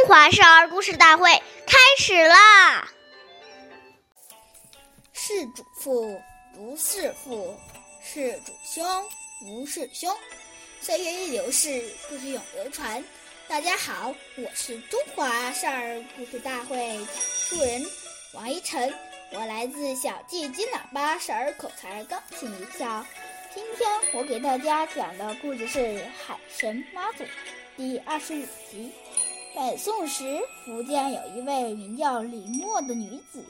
中华少儿故事大会开始啦！是主父，不是父；是主兄，不是兄。岁月易流逝，故事永流传。大家好，我是中华少儿故事大会讲述人王一晨，我来自小季金喇叭少儿口才钢琴一校。今天我给大家讲的故事是《海神妈祖》第二十五集。北宋时，福建有一位名叫李默的女子，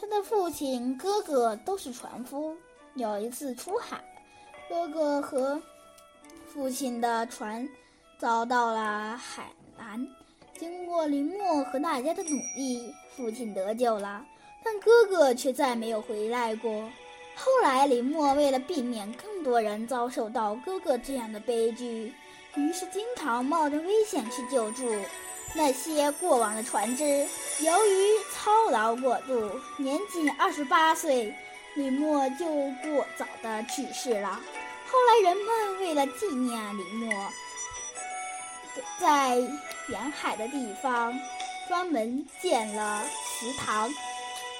她的父亲、哥哥都是船夫。有一次出海，哥哥和父亲的船遭到了海难。经过林默和大家的努力，父亲得救了，但哥哥却再没有回来过。后来，林默为了避免更多人遭受到哥哥这样的悲剧，于是经常冒着危险去救助。那些过往的船只，由于操劳过度，年仅二十八岁，李默就过早的去世了。后来人们为了纪念李默，在沿海的地方专门建了祠堂，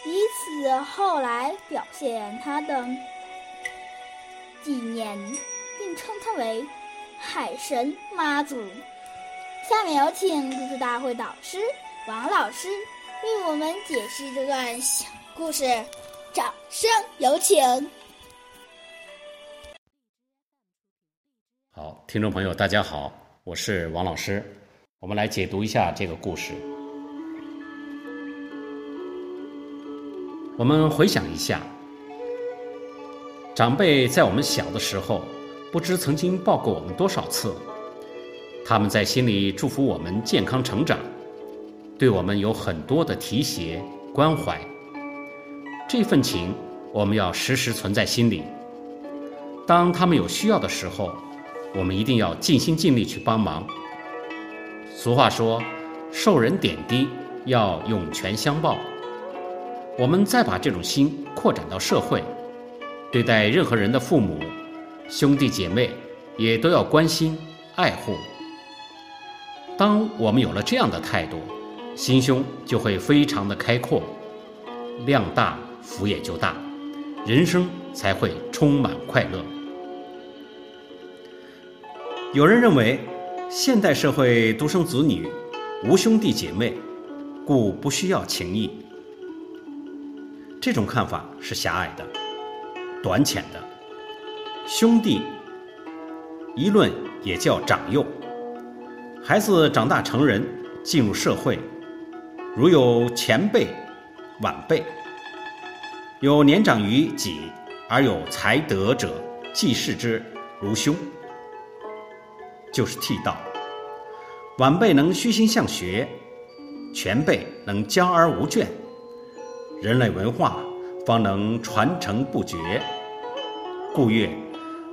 以此后来表现他的纪念，并称他为海神妈祖。下面有请故事大会导师王老师为我们解释这段小故事，掌声有请。好，听众朋友，大家好，我是王老师，我们来解读一下这个故事。我们回想一下，长辈在我们小的时候，不知曾经抱过我们多少次。他们在心里祝福我们健康成长，对我们有很多的提携关怀。这份情我们要时时存在心里。当他们有需要的时候，我们一定要尽心尽力去帮忙。俗话说：“受人点滴，要涌泉相报。”我们再把这种心扩展到社会，对待任何人的父母、兄弟姐妹，也都要关心爱护。当我们有了这样的态度，心胸就会非常的开阔，量大福也就大，人生才会充满快乐。有人认为，现代社会独生子女无兄弟姐妹，故不需要情谊。这种看法是狭隘的、短浅的。兄弟一论也叫长幼。孩子长大成人，进入社会，如有前辈、晚辈，有年长于己而有才德者，既视之如兄，就是替道；晚辈能虚心向学，前辈能教而无倦，人类文化方能传承不绝。故曰：